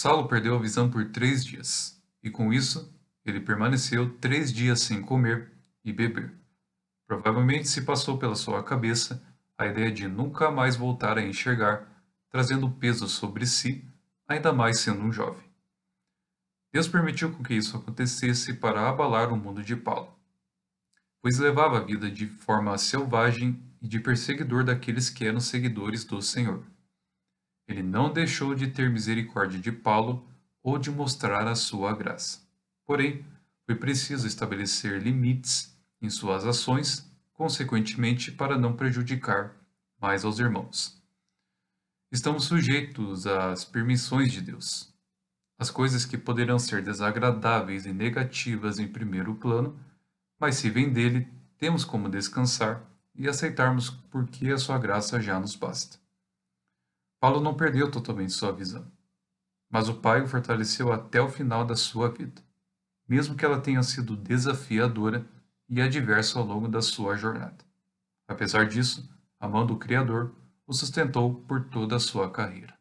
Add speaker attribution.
Speaker 1: Saulo perdeu a visão por três dias, e com isso ele permaneceu três dias sem comer e beber. Provavelmente se passou pela sua cabeça a ideia de nunca mais voltar a enxergar, trazendo peso sobre si, ainda mais sendo um jovem. Deus permitiu que isso acontecesse para abalar o mundo de Paulo, pois levava a vida de forma selvagem e de perseguidor daqueles que eram seguidores do Senhor. Ele não deixou de ter misericórdia de Paulo ou de mostrar a sua graça. Porém, foi preciso estabelecer limites em suas ações, consequentemente, para não prejudicar mais aos irmãos. Estamos sujeitos às permissões de Deus. As coisas que poderão ser desagradáveis e negativas em primeiro plano, mas se vem dele, temos como descansar e aceitarmos porque a sua graça já nos basta. Paulo não perdeu totalmente sua visão, mas o Pai o fortaleceu até o final da sua vida, mesmo que ela tenha sido desafiadora e adversa ao longo da sua jornada. Apesar disso, a mão do Criador o sustentou por toda a sua carreira.